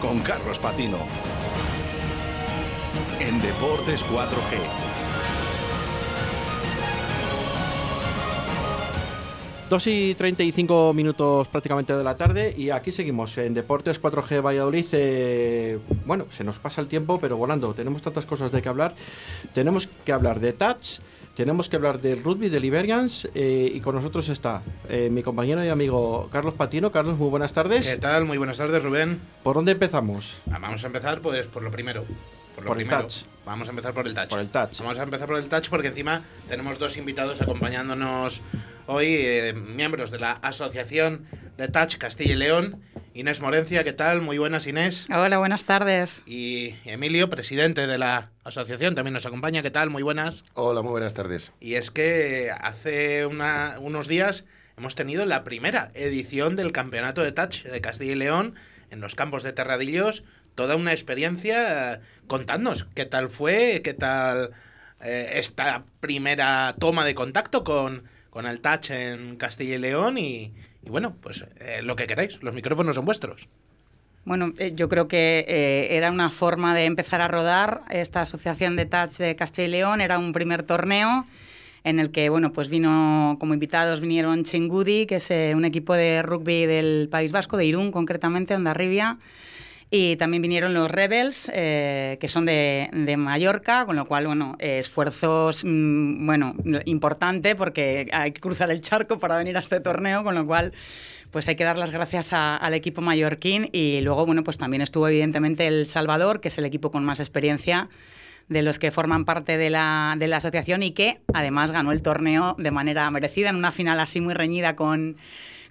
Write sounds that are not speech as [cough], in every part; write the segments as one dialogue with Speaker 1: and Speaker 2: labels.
Speaker 1: con Carlos Patino. En Deportes 4G.
Speaker 2: Dos y 35 minutos prácticamente de la tarde y aquí seguimos en Deportes 4G Valladolid. Eh, bueno, se nos pasa el tiempo, pero volando. Tenemos tantas cosas de que hablar. Tenemos que hablar de touch, tenemos que hablar del rugby de Liberians eh, y con nosotros está eh, mi compañero y amigo Carlos Patino. Carlos, muy buenas tardes.
Speaker 3: ¿Qué tal? Muy buenas tardes, Rubén.
Speaker 2: ¿Por dónde empezamos?
Speaker 3: Ah, vamos a empezar pues por lo primero. Por, lo
Speaker 2: Por el
Speaker 3: primero.
Speaker 2: touch.
Speaker 3: Vamos a empezar por el touch.
Speaker 2: Por el touch.
Speaker 3: Vamos a empezar por el touch porque encima tenemos dos invitados acompañándonos hoy, eh, miembros de la Asociación de Touch Castilla y León. Inés Morencia, ¿qué tal? Muy buenas, Inés.
Speaker 4: Hola, buenas tardes.
Speaker 3: Y Emilio, presidente de la asociación, también nos acompaña. ¿Qué tal? Muy buenas.
Speaker 5: Hola, muy buenas tardes.
Speaker 3: Y es que hace una- unos días hemos tenido la primera edición del Campeonato de Touch de Castilla y León en los campos de Terradillos. Toda una experiencia. Contadnos qué tal fue, qué tal eh, esta primera toma de contacto con, con el Touch en Castilla y León. Y, y bueno, pues eh, lo que queráis, los micrófonos son vuestros.
Speaker 4: Bueno, eh, yo creo que eh, era una forma de empezar a rodar esta asociación de touch de Castilla y León. Era un primer torneo en el que, bueno, pues vino como invitados vinieron Chingudi, que es eh, un equipo de rugby del País Vasco, de Irún concretamente, Ondarribia. Y también vinieron los Rebels, eh, que son de, de Mallorca, con lo cual, bueno, esfuerzos, mm, bueno, importante porque hay que cruzar el charco para venir a este torneo, con lo cual, pues hay que dar las gracias a- al equipo mallorquín. Y luego, bueno, pues también estuvo evidentemente El Salvador, que es el equipo con más experiencia de los que forman parte de la, de la asociación y que además ganó el torneo de manera merecida en una final así muy reñida con,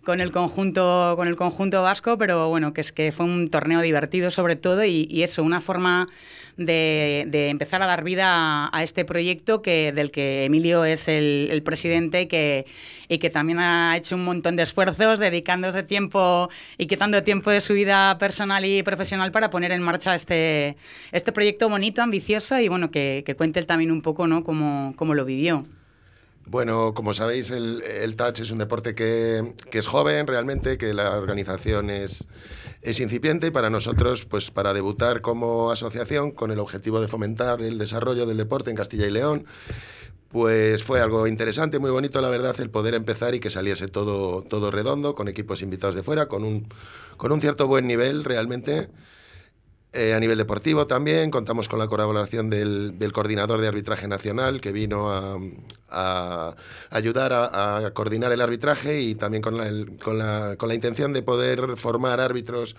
Speaker 4: con el conjunto con el conjunto vasco, pero bueno, que es que fue un torneo divertido sobre todo y, y eso, una forma de, de empezar a dar vida a, a este proyecto que del que Emilio es el, el presidente y que, y que también ha hecho un montón de esfuerzos dedicándose tiempo y quitando tiempo de su vida personal y profesional para poner en marcha este, este proyecto bonito, ambicioso y bueno, que, que cuente él también un poco ¿no? cómo, cómo lo vivió.
Speaker 5: Bueno, como sabéis, el, el touch es un deporte que, que es joven realmente, que la organización es, es incipiente y para nosotros, pues para debutar como asociación con el objetivo de fomentar el desarrollo del deporte en Castilla y León, pues fue algo interesante, muy bonito, la verdad, el poder empezar y que saliese todo, todo redondo, con equipos invitados de fuera, con un, con un cierto buen nivel realmente. Eh, a nivel deportivo también contamos con la colaboración del, del coordinador de arbitraje nacional que vino a, ayudar a, coordinar el arbitraje y también con la, con, la, con la intención de poder formar árbitros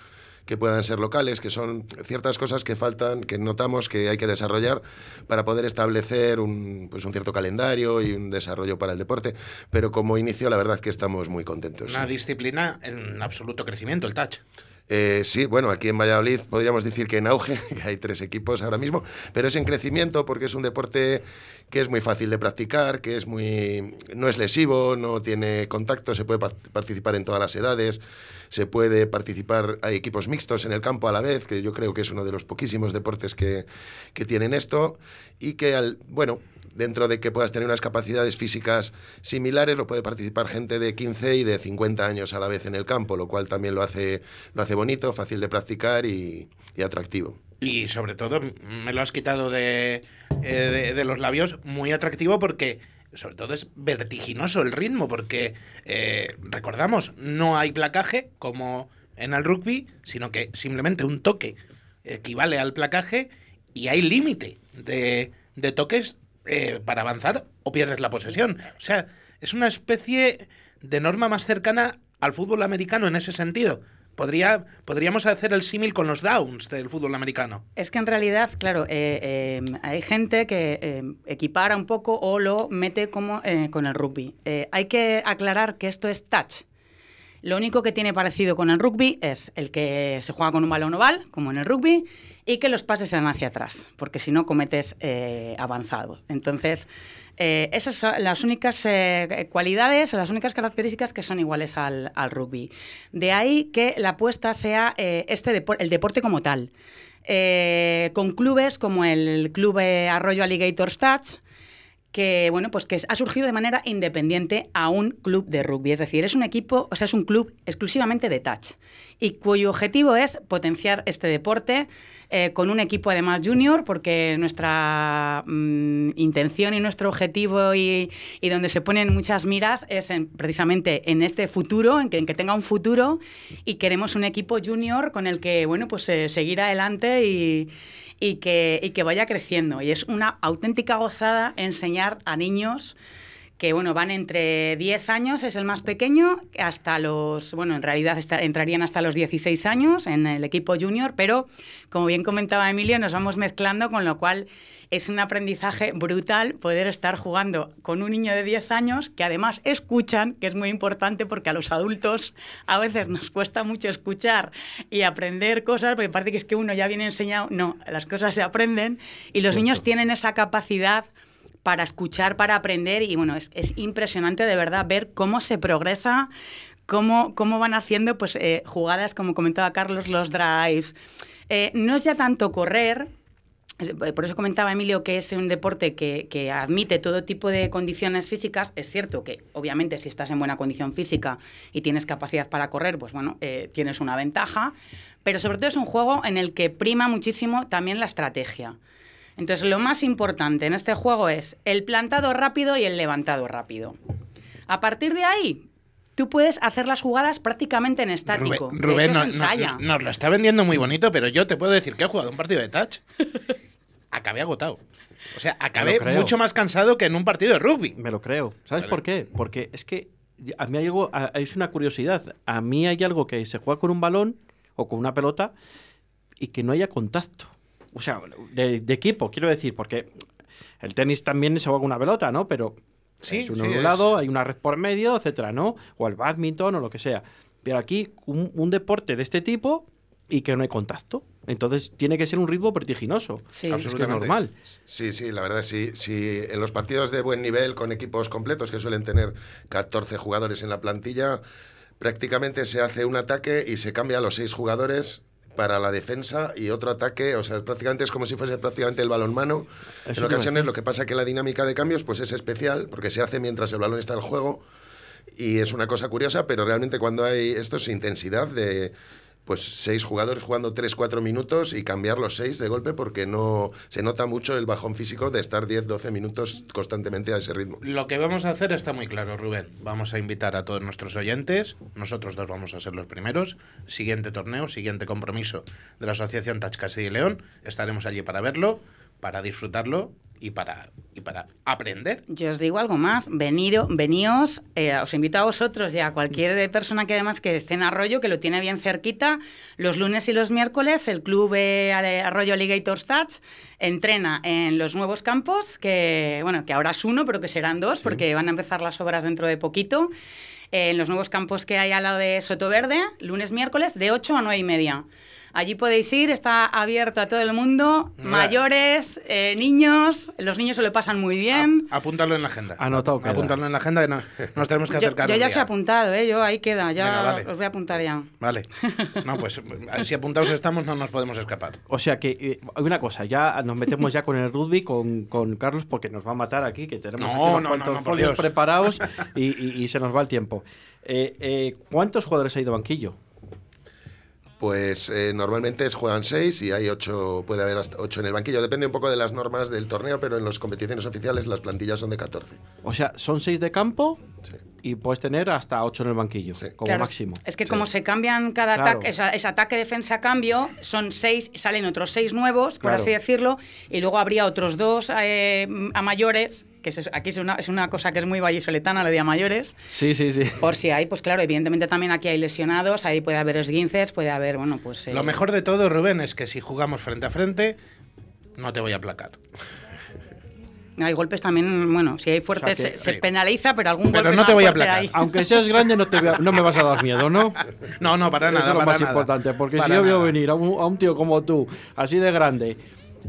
Speaker 5: que puedan ser locales, que son ciertas cosas que faltan, que notamos que hay que desarrollar para poder establecer un, pues un cierto calendario y un desarrollo para el deporte. Pero como inicio, la verdad es que estamos muy contentos.
Speaker 3: Una disciplina en absoluto crecimiento, el touch.
Speaker 5: Eh, sí, bueno, aquí en Valladolid podríamos decir que en auge, [laughs] que hay tres equipos ahora mismo, pero es en crecimiento porque es un deporte que es muy fácil de practicar, que es muy no es lesivo, no tiene contacto, se puede par- participar en todas las edades, se puede participar, hay equipos mixtos en el campo a la vez, que yo creo que es uno de los poquísimos deportes que, que tienen esto, y que, al, bueno, dentro de que puedas tener unas capacidades físicas similares, lo puede participar gente de 15 y de 50 años a la vez en el campo, lo cual también lo hace, lo hace bonito, fácil de practicar y, atractivo.
Speaker 3: Y sobre todo, me lo has quitado de, eh, de, de los labios, muy atractivo porque sobre todo es vertiginoso el ritmo, porque eh, recordamos, no hay placaje como en el rugby, sino que simplemente un toque equivale al placaje y hay límite de, de toques eh, para avanzar o pierdes la posesión. O sea, es una especie de norma más cercana al fútbol americano en ese sentido. Podría, podríamos hacer el símil con los downs del fútbol americano.
Speaker 4: Es que en realidad, claro, eh, eh, hay gente que equipara un poco o lo mete como con el rugby. Hay que aclarar que esto es touch. Lo único que tiene parecido con el rugby es el que se juega con un balón oval, como en el rugby, y que los pases sean hacia atrás, porque si no cometes eh, avanzado. Entonces, eh, esas son las únicas eh, cualidades, las únicas características que son iguales al, rugby. De ahí que la apuesta sea este el deporte como tal. Con clubes como el Club Arroyo Alligator Stats, que bueno, pues que ha surgido de manera independiente a un club de rugby, es decir, es un equipo, o sea, es un club exclusivamente de touch y cuyo objetivo es potenciar este deporte eh, con un equipo además junior, porque nuestra mm, intención y nuestro objetivo y, y, donde se ponen muchas miras es en, precisamente en este futuro, en que, en que, tenga un futuro y queremos un equipo junior con el que, bueno, pues eh, seguir adelante y, y, que, y que vaya creciendo. Y es una auténtica gozada enseñar a niños que bueno, van entre 10 años, es el más pequeño, hasta los, bueno, en realidad está, entrarían hasta los 16 años en el equipo junior, pero como bien comentaba Emilio, nos vamos mezclando, con lo cual es un aprendizaje brutal poder estar jugando con un niño de 10 años que además escuchan, que es muy importante porque a los adultos a veces nos cuesta mucho escuchar y aprender cosas, porque parece que es que uno ya viene enseñado, no, las cosas se aprenden y los niños tienen esa capacidad para escuchar, para aprender y bueno, es, es impresionante de verdad ver cómo se progresa, cómo, cómo van haciendo pues, eh, jugadas, como comentaba Carlos, los drives. Eh, no es ya tanto correr, por eso comentaba Emilio que es un deporte que, admite todo tipo de condiciones físicas. Es cierto que, obviamente, si estás en buena condición física y tienes capacidad para correr, pues bueno, eh, tienes una ventaja. Pero sobre todo es un juego en el que prima muchísimo también la estrategia. Entonces, lo más importante en este juego es el plantado rápido y el levantado rápido. A partir de ahí, tú puedes hacer las jugadas prácticamente en estático.
Speaker 3: Rubén, Rubén no, no, nos lo está vendiendo muy bonito, pero yo te puedo decir que he jugado un partido de touch. [laughs] acabé agotado. O sea, acabé mucho más cansado que en un partido de rugby.
Speaker 2: Me lo creo. ¿Sabes vale. por qué? Porque es que a mí hay algo, es una curiosidad. A mí hay algo que se juega con un balón o con una pelota y que no haya contacto o sea, de, de, equipo, quiero decir, porque el tenis también se juega con una pelota, ¿no? Pero sí, es uno sí, un lado, hay una red por medio, etcétera, ¿no? O el badminton o lo que sea. Pero aquí, un, un, deporte de este tipo y que no hay contacto. Entonces tiene que ser un ritmo vertiginoso.
Speaker 4: Sí,
Speaker 2: absolutamente es normal.
Speaker 5: Sí, sí, la verdad, sí, sí. En los partidos de buen nivel, con equipos completos que suelen tener 14 jugadores en la plantilla, prácticamente se hace un ataque y se cambia a los seis jugadores para la defensa y otro ataque, o sea, prácticamente es como si fuese prácticamente el balón mano. Eso en ocasiones lo que pasa es que la dinámica de cambios pues es especial porque se hace mientras el balón está en juego y es una cosa curiosa, pero realmente cuando hay esto es intensidad de pues seis jugadores jugando tres, cuatro minutos y cambiar los seis de golpe porque no se nota mucho el bajón físico de estar 10, 12 minutos constantemente a ese ritmo.
Speaker 3: Lo que vamos a hacer está muy claro, Rubén. Vamos a invitar a todos nuestros oyentes, nosotros dos vamos a ser los primeros. Siguiente torneo, siguiente compromiso de la Asociación Touch Castilla y León. Estaremos allí para verlo, para disfrutarlo y para, y para aprender.
Speaker 4: Yo os digo algo más, venido, veníos, eh, os invito a vosotros y a cualquier persona que además que esté en Arroyo, que lo tiene bien cerquita, los lunes y los miércoles el club eh, Arroyo Alligator Touch entrena en los nuevos campos, que bueno, que ahora es uno, pero que serán dos, sí. porque van a empezar las obras dentro de poquito, eh, en los nuevos campos que hay al lado de Soto Verde, lunes, miércoles, de 8 a 9 y media. Allí podéis ir, está abierto a todo el mundo, mayores, eh, niños, los niños se lo pasan muy bien.
Speaker 3: A, apúntalo en la agenda.
Speaker 2: Anotado.
Speaker 3: Apúntalo en la agenda que no, nos tenemos que acercar.
Speaker 4: Yo, yo ya se he apuntado, ¿eh? yo ahí queda, ya Venga, vale. os voy a apuntar ya.
Speaker 3: Vale. No, pues si apuntados estamos no nos podemos escapar.
Speaker 2: O sea que, eh, una cosa, ya nos metemos ya con el rugby, con, con Carlos, porque nos va a matar aquí, que tenemos
Speaker 3: no,
Speaker 2: aquí unos
Speaker 3: no,
Speaker 2: cuantos
Speaker 3: no,
Speaker 2: folios preparados y, y, y, se nos va el tiempo. Eh, eh, ¿Cuántos jugadores ha ido banquillo?
Speaker 5: Pues eh, normalmente juegan seis y hay ocho, puede haber hasta ocho en el banquillo. Depende un poco de las normas del torneo, pero en las competiciones oficiales las plantillas son de 14.
Speaker 2: O sea, son seis de campo
Speaker 5: sí.
Speaker 2: y puedes tener hasta ocho en el banquillo, sí. como
Speaker 4: claro,
Speaker 2: máximo.
Speaker 4: Es que como se cambian cada
Speaker 2: Claro.
Speaker 4: ataque, esa- ese ataque defensa cambio, son seis, salen otros seis nuevos, por
Speaker 2: Claro.
Speaker 4: así decirlo, y luego habría otros dos eh, a mayores, que es- aquí es una, es una cosa que es muy vallisoletana, lo de a mayores.
Speaker 2: Sí, sí, sí.
Speaker 4: Por si hay, pues claro, evidentemente también aquí hay lesionados, ahí puede haber esguinces, puede haber, bueno, pues... eh,
Speaker 3: Lo mejor de todo, Rubén, es que si jugamos frente a frente, no te voy a aplacar.
Speaker 4: Hay golpes también, bueno, si hay fuertes
Speaker 2: O sea que-
Speaker 4: se,
Speaker 3: sí.
Speaker 4: penaliza, pero algún
Speaker 3: Pero
Speaker 4: golpe
Speaker 3: no te
Speaker 4: más
Speaker 3: voy a aplacar.
Speaker 2: Aunque seas grande, no, te voy a- no me vas a dar miedo, ¿no? [laughs]
Speaker 3: No, no, para nada.
Speaker 2: Eso es lo
Speaker 3: para
Speaker 2: más
Speaker 3: nada.
Speaker 2: importante, porque
Speaker 3: Para
Speaker 2: si yo veo venir a un, a un tío como tú, así de grande,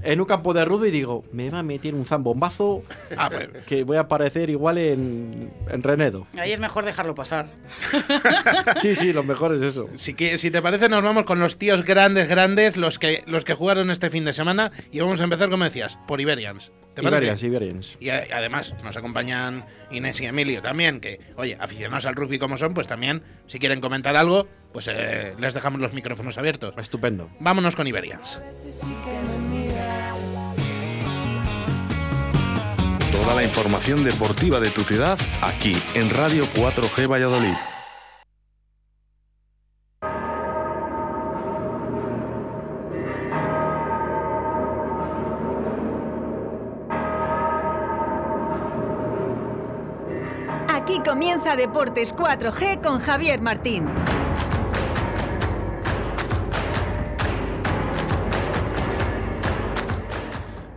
Speaker 2: en un campo de rugby, digo, me va a meter un zambombazo [laughs]
Speaker 3: Ah, pues,
Speaker 2: que voy a aparecer igual en, en Renedo.
Speaker 4: Ahí es mejor dejarlo pasar. [laughs]
Speaker 2: Sí, sí, lo mejor es eso.
Speaker 3: si, que- si te parece, nos vamos con los tíos grandes, grandes, los que, los que jugaron este fin de semana. Y vamos a empezar, como decías, por Iberians.
Speaker 2: Iberians, Iberians.
Speaker 3: Y a- además nos acompañan Inés y Emilio también, que, oye, aficionados al rugby como son, pues también, si quieren comentar algo, pues eh, les dejamos los micrófonos abiertos.
Speaker 2: Estupendo.
Speaker 3: Vámonos con Iberians.
Speaker 1: Toda la información deportiva de tu ciudad aquí en Radio 4G Valladolid.
Speaker 6: Aquí comienza Deportes 4G con Javier Martín.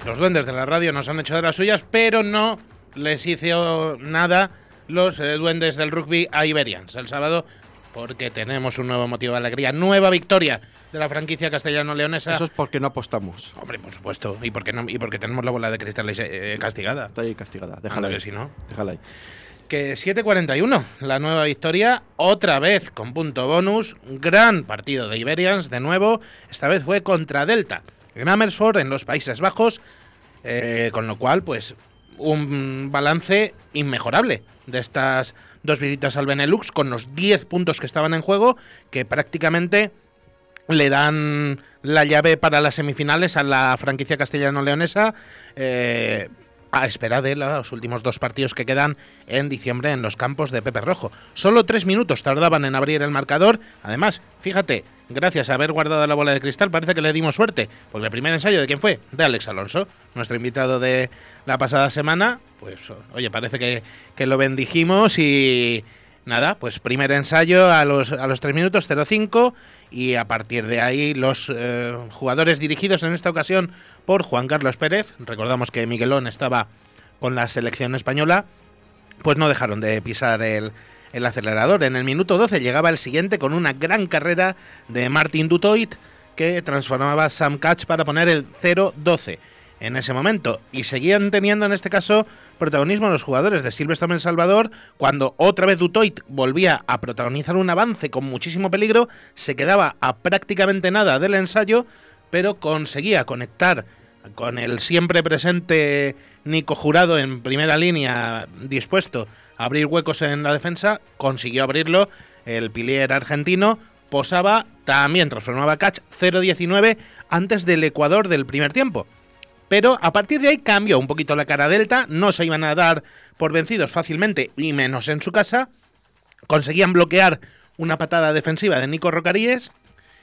Speaker 3: Los duendes de la radio nos han hecho de las suyas, pero no les hizo nada los eh, duendes del rugby a Iberians el sábado, porque tenemos un nuevo motivo de alegría. Nueva victoria de la franquicia castellano-leonesa.
Speaker 2: Eso es porque no apostamos.
Speaker 3: Hombre, por supuesto. Y porque, no, y porque tenemos la bola de cristal eh, castigada.
Speaker 2: Está ahí castigada. Déjala
Speaker 3: que
Speaker 2: ahí.
Speaker 3: si no.
Speaker 2: Déjala ahí.
Speaker 3: Que 7.41, la nueva victoria, otra vez con punto bonus. Gran partido de Iberians, de nuevo. Esta vez fue contra Delta, en Amersfoort, en los Países Bajos. eh, con lo cual, pues, un balance inmejorable de estas dos visitas al Benelux, con los 10 puntos que estaban en juego, que prácticamente le dan la llave para las semifinales a la franquicia castellano-leonesa. eh, a espera de los últimos dos partidos que quedan en diciembre en los campos de Pepe Rojo. Solo tres minutos tardaban en abrir el marcador. Además, fíjate, gracias a haber guardado la bola de cristal, parece que le dimos suerte. Porque el primer ensayo de quién fue? De Alex Alonso, nuestro invitado de la pasada semana. Pues, oye, parece que, que lo bendijimos y. Nada, pues primer ensayo a los, a los 3 minutos 0-5 y a partir de ahí los eh, jugadores dirigidos en esta ocasión por Juan Carlos Pérez, recordamos que Miguelón estaba con la selección española, pues no dejaron de pisar el, el acelerador. En el minuto 12 llegaba el siguiente con una gran carrera de Martin Dutoit que transformaba Sam Catch para poner el 0-12 en ese momento. Y seguían teniendo en este caso protagonismo los jugadores de Silverstone El Salvador cuando otra vez Dutoit volvía a protagonizar un avance con muchísimo peligro, se quedaba a prácticamente nada del ensayo, pero conseguía conectar con el siempre presente Nico Jurado en primera línea dispuesto a abrir huecos en la defensa, consiguió abrirlo el pilier argentino, posaba, también transformaba catch 0-19 antes del Ecuador del primer tiempo. Pero a partir de ahí cambió un poquito la cara Delta, no se iban a dar por vencidos fácilmente, y menos en su casa. Conseguían bloquear una patada defensiva de Nico Rocaríes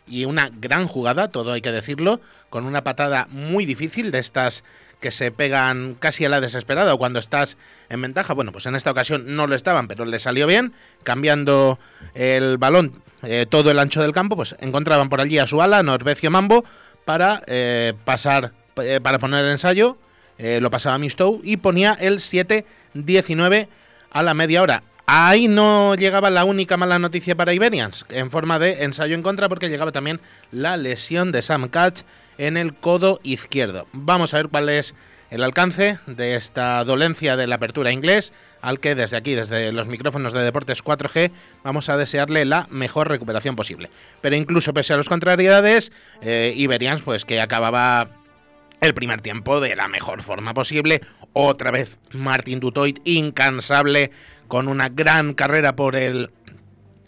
Speaker 3: y una gran jugada, todo hay que decirlo, con una patada muy difícil de estas que se pegan casi a la desesperada o cuando estás en ventaja. Bueno, pues en esta ocasión no lo estaban, pero le salió bien, cambiando el balón eh, todo el ancho del campo, pues encontraban por allí a su ala, Norvecio Mambo, para eh, pasar, eh, para poner el ensayo, eh, lo pasaba Mistow y ponía el 7-19 a la media hora. Ahí no llegaba la única mala noticia para Iberians, en forma de ensayo en contra, porque llegaba también la lesión de Sam Catch en el codo izquierdo. Vamos a ver cuál es el alcance de esta dolencia de la apertura inglés, al que desde aquí, desde los micrófonos de Deportes 4G, vamos a desearle la mejor recuperación posible. Pero incluso pese a las contrariedades, eh, Iberians, pues que acababa el primer tiempo de la mejor forma posible. Otra vez Martin Dutoit, incansable, con una gran carrera por el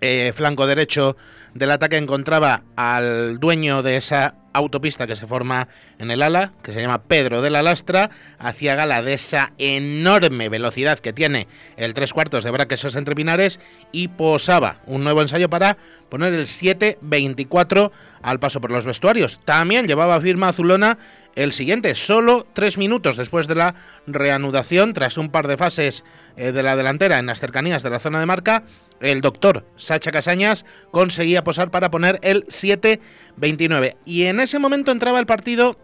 Speaker 3: eh, flanco derecho del ataque. Encontraba al dueño de esa autopista que se forma en el ala, que se llama Pedro de la Lastra, hacía gala de esa enorme velocidad que tiene el tres cuartos de Braquesos entre Pinares y posaba un nuevo ensayo para poner el 7-24 al paso por los vestuarios. También llevaba firma azulona el siguiente, solo tres minutos después de la reanudación, tras un par de fases eh, de la delantera en las cercanías de la zona de marca, el doctor Sacha Casañas conseguía posar para poner el 7-29. Y en ese momento entraba el partido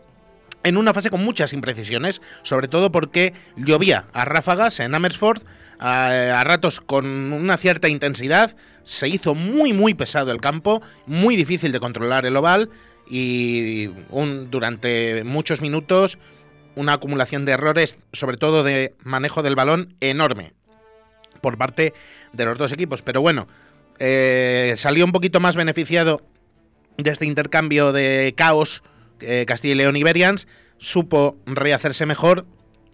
Speaker 3: en una fase con muchas imprecisiones, sobre todo porque llovía a ráfagas en Amersfoort, a, a, ratos con una cierta intensidad, se hizo muy muy pesado el campo, muy difícil de controlar el oval y durante muchos minutos una acumulación de errores, sobre todo de manejo del balón, enorme por parte de los dos equipos. Pero bueno, eh, salió un poquito más beneficiado de este intercambio de caos eh, Castilla y León Iberians, supo rehacerse mejor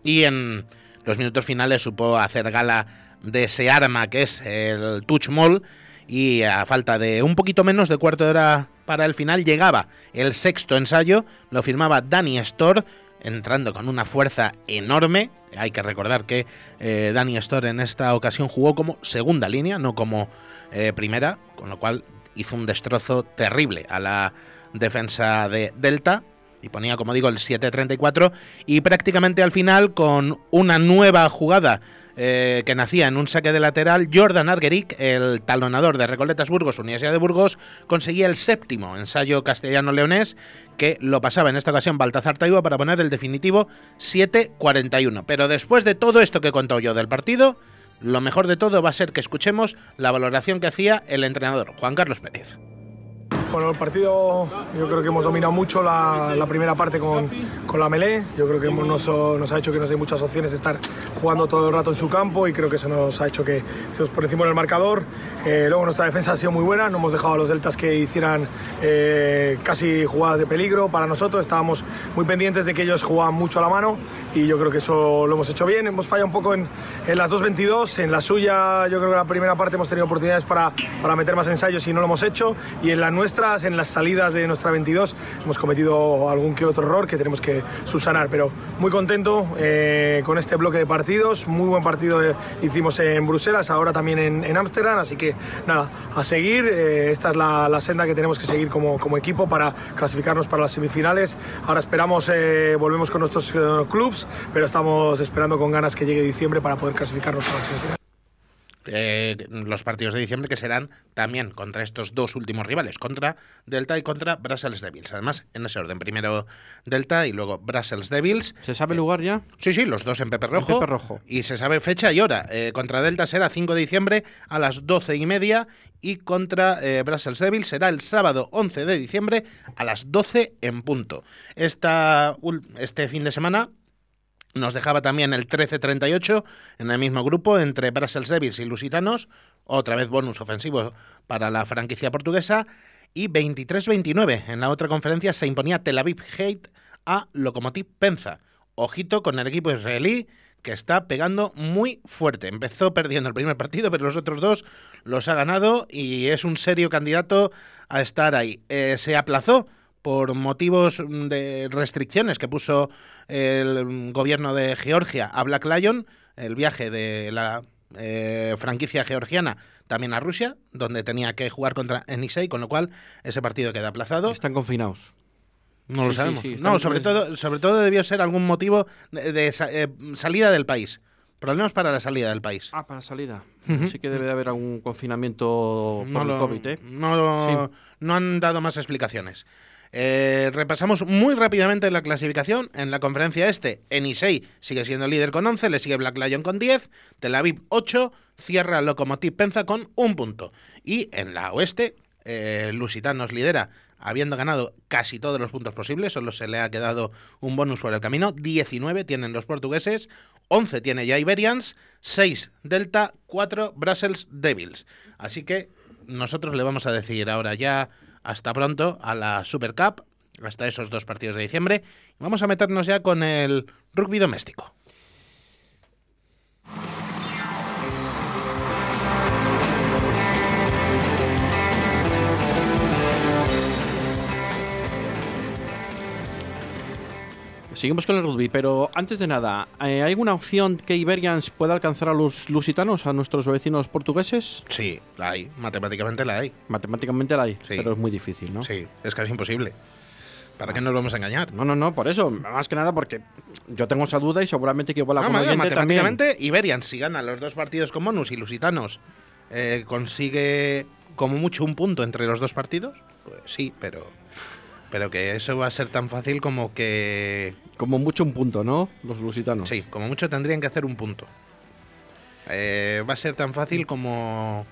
Speaker 3: y en los minutos finales supo hacer gala de ese arma que es el touch mall y a falta de un poquito menos de cuarto de hora para el final llegaba. El sexto ensayo, lo firmaba Danny Storr entrando con una fuerza enorme. Hay que recordar que eh, Danny Storr en esta ocasión jugó como segunda línea, no como eh, primera, con lo cual hizo un destrozo terrible a la defensa de Delta. Y ponía, como digo, el 7-34 y prácticamente al final con una nueva jugada eh, que nacía en un saque de lateral, Jordan Argueric, el talonador de Recoletas Burgos, Universidad de Burgos, conseguía el séptimo ensayo castellano-leonés que lo pasaba en esta ocasión Baltazar Taiba para poner el definitivo 7-41. Pero después de todo esto que he contado yo del partido, lo mejor de todo va a ser que escuchemos la valoración que hacía el entrenador, Juan Carlos Pérez.
Speaker 7: Bueno, el partido yo creo que hemos dominado mucho la, primera parte con, con, la melé. Yo creo que hemos, nos, ha hecho que nos dé muchas opciones de estar jugando todo el rato en su campo y creo que eso nos ha hecho que estemos por encima del marcador. Eh, luego nuestra defensa ha sido muy buena, no hemos dejado a los deltas que hicieran eh, casi jugadas de peligro para nosotros. Estábamos muy pendientes de que ellos jugaban mucho a la mano y yo creo que eso lo hemos hecho bien. Hemos fallado un poco en, en las 2.22, en la suya yo creo que la primera parte hemos tenido oportunidades para, para meter más ensayos y no lo hemos hecho y en la nuestra en las salidas de nuestra 22 hemos cometido algún que otro error que tenemos que subsanar, pero muy contento eh, con este bloque de partidos, muy buen partido eh, hicimos en Bruselas, ahora también en Ámsterdam, así que nada, a seguir, eh, esta es la, senda que tenemos que seguir como, equipo para clasificarnos para las semifinales, ahora esperamos, volvemos con nuestros clubs, pero estamos esperando con ganas que llegue diciembre para poder clasificarnos para las semifinales.
Speaker 3: Eh, los partidos de diciembre que serán también contra estos dos últimos rivales, contra Delta y contra Brussels Devils. Además, en ese orden, primero Delta y luego Brussels Devils.
Speaker 2: ¿Se sabe el lugar ya?
Speaker 3: Sí, sí, los dos en Pepe Rojo.
Speaker 2: En Pepe Rojo.
Speaker 3: Y se sabe fecha y hora. Eh, contra Delta será 5 de diciembre a las 12 y media y contra eh, Brussels Devils será el sábado 11 de diciembre a las 12 en punto. Esta, este fin de semana nos dejaba también el 13-38 en el mismo grupo entre Brussels Devils y Lusitanos, otra vez bonus ofensivo para la franquicia portuguesa, y 23-29 en la otra conferencia se imponía Tel Aviv Hate a Lokomotiv Penza. Ojito con el equipo israelí que está pegando muy fuerte. Empezó perdiendo el primer partido, pero los otros dos los ha ganado y es un serio candidato a estar ahí. Eh, se aplazó por motivos de restricciones que puso el gobierno de Georgia a Black Lion, el viaje de la eh, franquicia georgiana también a Rusia, donde tenía que jugar contra Enisei, con lo cual ese partido queda aplazado.
Speaker 2: Están confinados.
Speaker 3: No lo sabemos. Sí, sí, no, sobre todo, sobre todo debió ser algún motivo de, de eh, salida del país. Problemas para la salida del país.
Speaker 2: Ah, para la salida. Uh -huh. Sí que debe de haber algún confinamiento por
Speaker 3: no
Speaker 2: el
Speaker 3: lo,
Speaker 2: COVID, ¿eh?
Speaker 3: No, lo, no han dado más explicaciones. Eh, repasamos muy rápidamente la clasificación. En la conferencia este, Enisei sigue siendo líder con 11, le sigue Black Lion con 10, Tel Aviv 8, cierra Lokomotiv Penza con un punto. Y en la oeste, eh, Lusitán nos lidera habiendo ganado casi todos los puntos posibles, solo se le ha quedado un bonus por el camino. 19 tienen los portugueses, 11 tiene ya Iberians, 6 Delta, 4 Brussels Devils. Así que nosotros le vamos a decir ahora ya hasta pronto a la Super Cup, hasta esos dos partidos de diciembre. Vamos a meternos ya con el rugby doméstico.
Speaker 2: Seguimos con el rugby, pero antes de nada, ¿hay alguna opción que Iberians pueda alcanzar a los lusitanos, a nuestros vecinos portugueses?
Speaker 3: Sí, la hay, matemáticamente la hay.
Speaker 2: Matemáticamente la hay,
Speaker 3: Sí.
Speaker 2: pero es muy difícil, ¿no?
Speaker 3: Sí, es casi imposible. ¿Para qué nos vamos a engañar?
Speaker 2: No, no, no, por eso, más que nada porque yo tengo esa duda y seguramente que igual la
Speaker 3: Ah,
Speaker 2: como
Speaker 3: vale,
Speaker 2: oyente también.
Speaker 3: matemáticamente, Iberians, si gana los dos partidos con bonus y Lusitanos eh, consigue como mucho un punto entre los dos partidos, pues sí, pero, pero que eso va a ser tan fácil como que
Speaker 2: Como mucho un punto, ¿no? Los lusitanos.
Speaker 3: Sí, como mucho tendrían que hacer un punto. Eh, va a ser tan fácil como.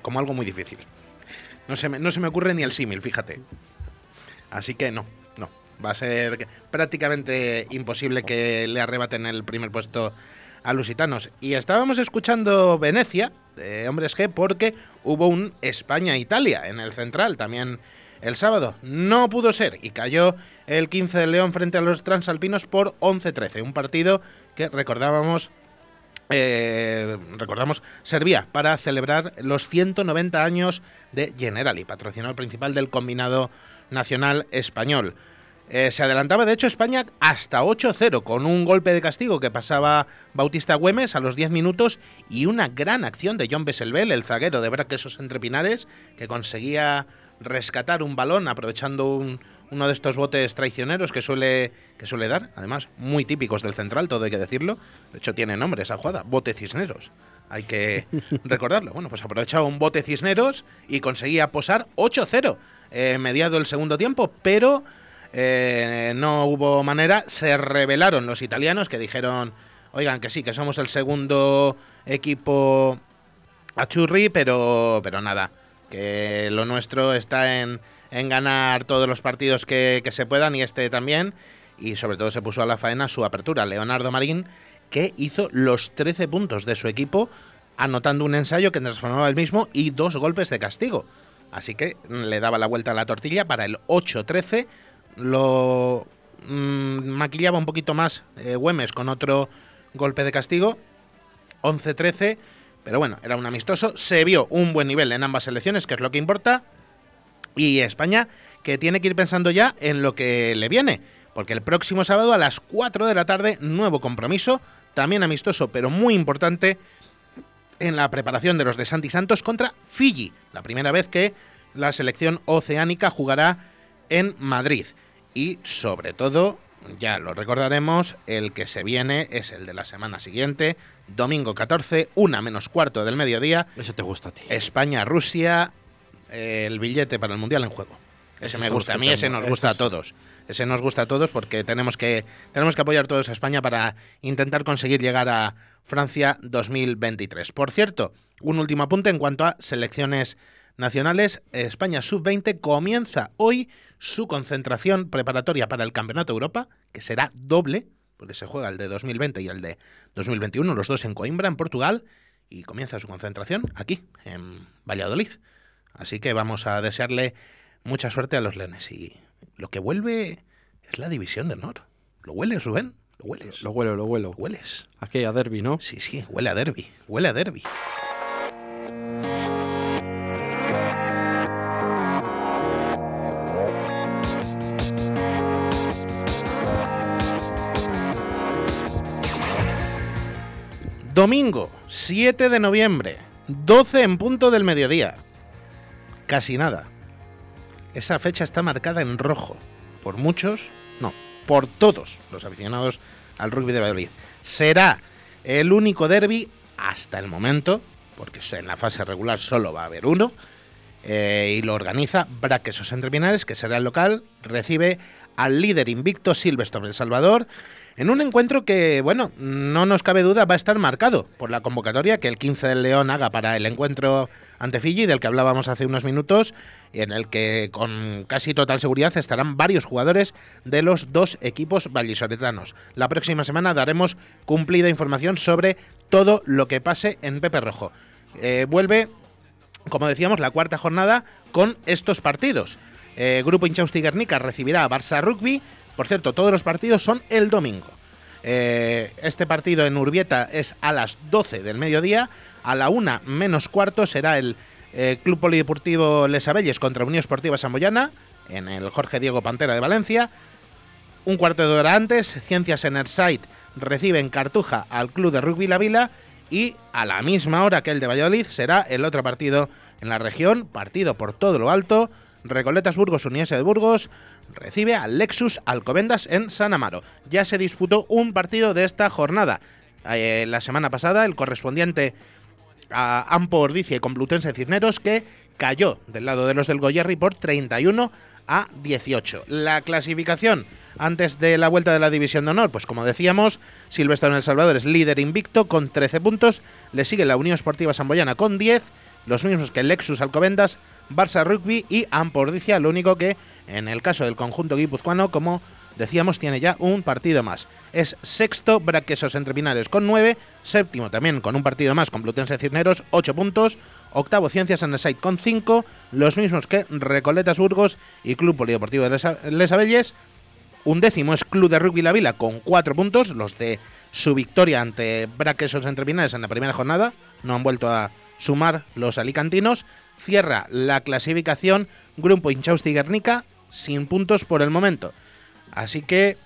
Speaker 3: como algo muy difícil. No se me, no se me ocurre ni el símil, fíjate. Así que no, no. Va a ser prácticamente imposible que le arrebaten el primer puesto a Lusitanos. Y estábamos escuchando Venecia, de Hombres G, porque hubo un España-Italia en el central también el sábado. No pudo ser y cayó el 15 de León frente a los transalpinos por 11-13. Un partido que recordábamos eh, recordamos, servía para celebrar los 190 años de Generali, patrocinador principal del combinado nacional español. Eh, se adelantaba, de hecho, España hasta 8-0 con un golpe de castigo que pasaba Bautista Güemes a los 10 minutos y una gran acción de John Besselbel, el zaguero de Braquesos entre Pinares, que conseguía rescatar un balón aprovechando un, uno de estos botes traicioneros que suele, que suele dar, además muy típicos del central, todo hay que decirlo. De hecho, tiene nombre esa jugada, bote cisneros. Hay que [laughs] recordarlo. Bueno, pues aprovechaba un bote cisneros y conseguía posar 8-0 eh, mediado el segundo tiempo, pero eh, no hubo manera. Se rebelaron los italianos que dijeron, oigan, que sí, que somos el segundo equipo a churri, pero, pero nada, que lo nuestro está en, en ganar todos los partidos que, que se puedan y este también. Y sobre todo se puso a la faena su apertura, Leonardo Marín, que hizo los 13 puntos de su equipo, anotando un ensayo que transformaba el mismo y dos golpes de castigo. Así que le daba la vuelta a la tortilla para el 8-13 lo mm, maquillaba un poquito más eh, Güemes con otro golpe de castigo. 11-13, pero bueno, era un amistoso. Se vio un buen nivel en ambas selecciones, que es lo que importa. Y España, que tiene que ir pensando ya en lo que le viene. Porque el próximo sábado a las 4 de la tarde, nuevo compromiso, también amistoso, pero muy importante, en la preparación de los de Santi Santos contra Fiji. La primera vez que la selección oceánica jugará en Madrid. Y sobre todo, ya lo recordaremos, el que se viene es el de la semana siguiente, domingo 14, una menos cuarto del mediodía.
Speaker 2: Eso te gusta a ti.
Speaker 3: España-Rusia, el billete para el Mundial en juego. Ese me gusta, a mí ese nos gusta a todos. Ese nos gusta a todos porque tenemos que, tenemos que apoyar todos a España para intentar conseguir llegar a Francia 2023. Por cierto, un último apunte en cuanto a selecciones nacionales. España Sub-20 comienza hoy su concentración preparatoria para el Campeonato Europa, que será doble, porque se juega el de 2020 y el de 2021, los dos en Coimbra, en Portugal, y comienza su concentración aquí, en Valladolid. Así que vamos a desearle mucha suerte a los leones. Y lo que vuelve es la división de honor. ¿Lo hueles, Rubén? ¿Lo hueles?
Speaker 2: Lo huelo, lo huelo.
Speaker 3: ¿Lo hueles?
Speaker 2: Aquí a derby, ¿no?
Speaker 3: Sí, sí, huele a derby. Huele a derby. Domingo, 7 de noviembre, 12 en punto del mediodía. Casi nada. Esa fecha está marcada en rojo. Por muchos, no, por todos los aficionados al rugby de Valladolid. Será el único derby hasta el momento, porque en la fase regular solo va a haber uno, eh, y lo organiza Braquesos Entrepinares, que será el local, recibe al líder invicto Silvestre El Salvador, en un encuentro que, bueno, no nos cabe duda, va a estar marcado por la convocatoria que el 15 del León haga para el encuentro ante Fiji, del que hablábamos hace unos minutos, y en el que con casi total seguridad estarán varios jugadores de los dos equipos vallisoletanos. La próxima semana daremos cumplida información sobre todo lo que pase en Pepe Rojo. Eh, vuelve, como decíamos, la cuarta jornada con estos partidos. Eh, Grupo Inchausti Guernica recibirá a Barça Rugby, por cierto, todos los partidos son el domingo. Eh, este partido en Urbieta es a las 12 del mediodía. A la 1 menos cuarto será el eh, Club Polideportivo Les Abelles contra Unión Esportiva Samboyana en el Jorge Diego Pantera de Valencia. Un cuarto de hora antes, Ciencias Enerside recibe en Cartuja al Club de Rugby La Vila y a la misma hora que el de Valladolid será el otro partido en la región, partido por todo lo alto, Recoletas Burgos Uniese de Burgos recibe al Lexus Alcobendas en San Amaro. Ya se disputó un partido de esta jornada. Eh, la semana pasada, el correspondiente a Ampo Ordicia y Complutense Cisneros, que cayó del lado de los del Goyerri por 31 a 18. La clasificación antes de la vuelta de la División de Honor, pues como decíamos, Silvestre en El Salvador es líder invicto con 13 puntos, le sigue la Unión Esportiva Samboyana con 10, los mismos que Lexus Alcobendas, Barça Rugby y Ampo Ordicia, lo único que en el caso del conjunto guipuzcoano, como decíamos, tiene ya un partido más. Es sexto Braquesos entre Pinares con nueve, séptimo también con un partido más con Plutense Cisneros, ocho puntos, octavo Ciencias en el site con cinco, los mismos que Recoletas Burgos y Club Polideportivo de Les Abelles, Un décimo es Club de Rugby La Vila con cuatro puntos, los de su victoria ante Braquesos entre Pinares en la primera jornada. No han vuelto a sumar los alicantinos. Cierra la clasificación Grupo Inchausti Guernica sin puntos por el momento. Así que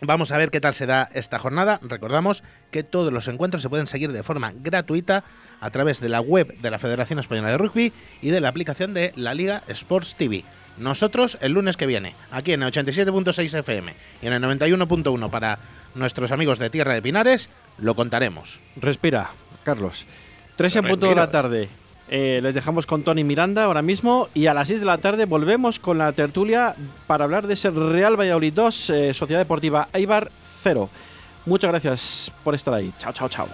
Speaker 3: vamos a ver qué tal se da esta jornada. Recordamos que todos los encuentros se pueden seguir de forma gratuita a través de la web de la Federación Española de Rugby y de la aplicación de la Liga Sports TV. Nosotros el lunes que viene, aquí en el 87.6 FM y en el 91.1 para nuestros amigos de Tierra de Pinares, lo contaremos.
Speaker 2: Respira, Carlos. Tres en punto de la tarde. Eh, les dejamos con Tony Miranda ahora mismo y a las 6 de la tarde volvemos con la tertulia para hablar de ese Real Valladolid 2, eh, Sociedad Deportiva Eibar 0. Muchas gracias por estar ahí. Chao, chao, chao.